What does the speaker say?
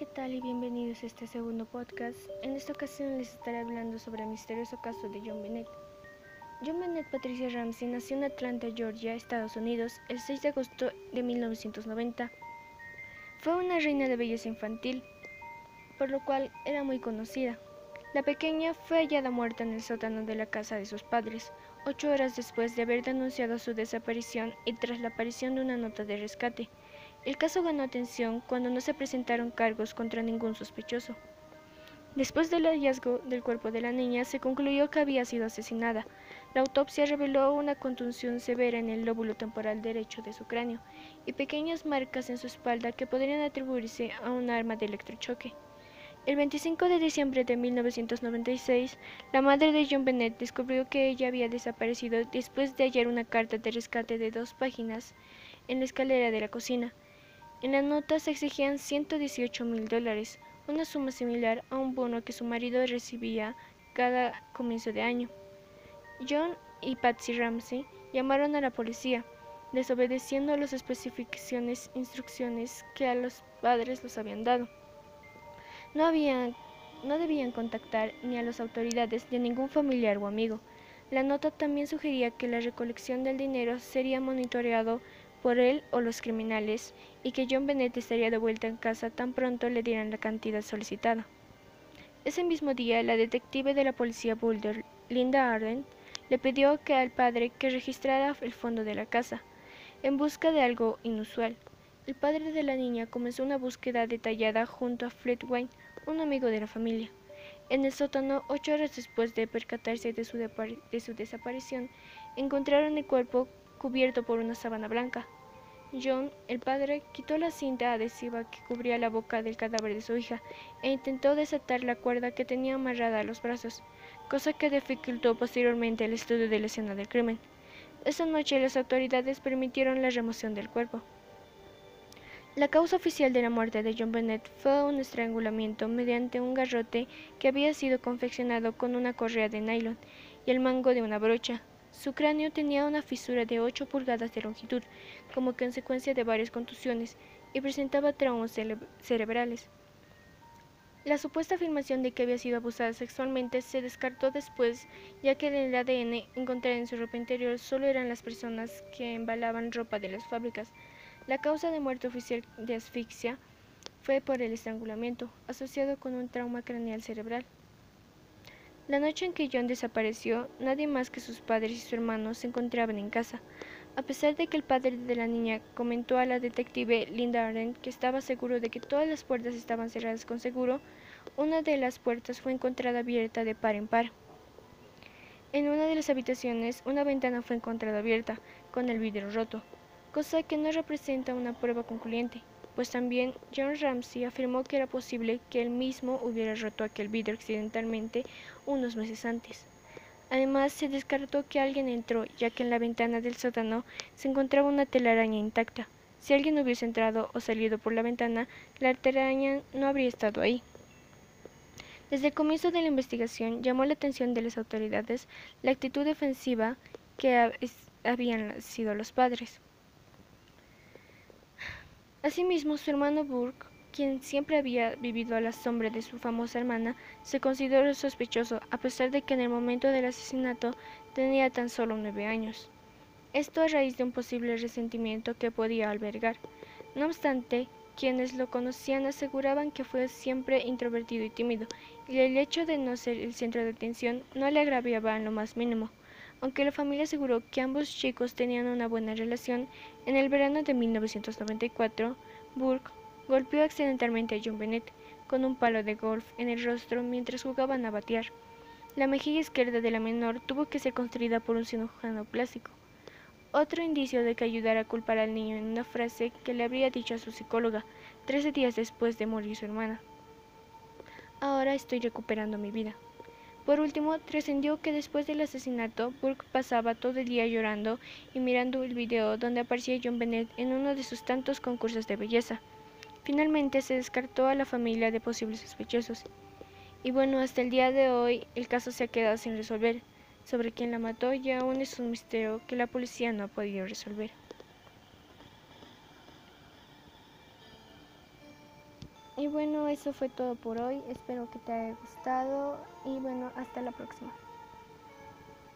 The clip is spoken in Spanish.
¿qué tal y bienvenidos a este segundo podcast? En esta ocasión les estaré hablando sobre el misterioso caso de John Bennett. John Bennett Patricia Ramsey nació en Atlanta, Georgia, Estados Unidos, el 6 de agosto de 1990. Fue una reina de belleza infantil, por lo cual era muy conocida. La pequeña fue hallada muerta en el sótano de la casa de sus padres, ocho horas después de haber denunciado su desaparición y tras la aparición de una nota de rescate. El caso ganó atención cuando no se presentaron cargos contra ningún sospechoso. Después del hallazgo del cuerpo de la niña, se concluyó que había sido asesinada. La autopsia reveló una contusión severa en el lóbulo temporal derecho de su cráneo y pequeñas marcas en su espalda que podrían atribuirse a un arma de electrochoque. El 25 de diciembre de 1996, la madre de John Bennett descubrió que ella había desaparecido después de hallar una carta de rescate de dos páginas en la escalera de la cocina. En la nota se exigían 118 mil dólares, una suma similar a un bono que su marido recibía cada comienzo de año. John y Patsy Ramsey llamaron a la policía, desobedeciendo las especificaciones instrucciones que a los padres los habían dado. No, habían, no debían contactar ni a las autoridades ni a ningún familiar o amigo. La nota también sugería que la recolección del dinero sería monitoreado por él o los criminales y que John Bennett estaría de vuelta en casa tan pronto le dieran la cantidad solicitada. Ese mismo día, la detective de la policía Boulder, Linda Arden, le pidió que al padre que registrara el fondo de la casa, en busca de algo inusual. El padre de la niña comenzó una búsqueda detallada junto a Fred Wayne, un amigo de la familia. En el sótano, ocho horas después de percatarse de su, de su desaparición, encontraron el cuerpo cubierto por una sábana blanca. John, el padre, quitó la cinta adhesiva que cubría la boca del cadáver de su hija e intentó desatar la cuerda que tenía amarrada a los brazos, cosa que dificultó posteriormente el estudio de la escena del crimen. Esa noche las autoridades permitieron la remoción del cuerpo. La causa oficial de la muerte de John Bennett fue un estrangulamiento mediante un garrote que había sido confeccionado con una correa de nylon y el mango de una brocha, su cráneo tenía una fisura de 8 pulgadas de longitud, como consecuencia de varias contusiones, y presentaba traumas cerebrales. La supuesta afirmación de que había sido abusada sexualmente se descartó después, ya que en el ADN encontrado en su ropa interior solo eran las personas que embalaban ropa de las fábricas. La causa de muerte oficial de asfixia fue por el estrangulamiento, asociado con un trauma craneal cerebral. La noche en que John desapareció, nadie más que sus padres y su hermano se encontraban en casa. A pesar de que el padre de la niña comentó a la detective Linda Arden que estaba seguro de que todas las puertas estaban cerradas con seguro, una de las puertas fue encontrada abierta de par en par. En una de las habitaciones, una ventana fue encontrada abierta, con el vidrio roto, cosa que no representa una prueba concluyente pues también John Ramsey afirmó que era posible que él mismo hubiera roto aquel vidrio accidentalmente unos meses antes. Además, se descartó que alguien entró, ya que en la ventana del sótano se encontraba una telaraña intacta. Si alguien hubiese entrado o salido por la ventana, la telaraña no habría estado ahí. Desde el comienzo de la investigación llamó la atención de las autoridades la actitud defensiva que habían sido los padres. Asimismo, su hermano Burke, quien siempre había vivido a la sombra de su famosa hermana, se consideró sospechoso, a pesar de que en el momento del asesinato tenía tan solo nueve años. Esto a raíz de un posible resentimiento que podía albergar. No obstante, quienes lo conocían aseguraban que fue siempre introvertido y tímido, y el hecho de no ser el centro de atención no le agraviaba en lo más mínimo. Aunque la familia aseguró que ambos chicos tenían una buena relación, en el verano de 1994, Burke golpeó accidentalmente a John Bennett con un palo de golf en el rostro mientras jugaban a batear. La mejilla izquierda de la menor tuvo que ser construida por un cirujano plástico. Otro indicio de que ayudara a culpar al niño en una frase que le habría dicho a su psicóloga 13 días después de morir su hermana. Ahora estoy recuperando mi vida. Por último, trascendió que después del asesinato, Burke pasaba todo el día llorando y mirando el video donde aparecía John Bennett en uno de sus tantos concursos de belleza. Finalmente se descartó a la familia de posibles sospechosos. Y bueno, hasta el día de hoy el caso se ha quedado sin resolver. Sobre quién la mató y aún es un misterio que la policía no ha podido resolver. Y bueno, eso fue todo por hoy. Espero que te haya gustado y bueno, hasta la próxima.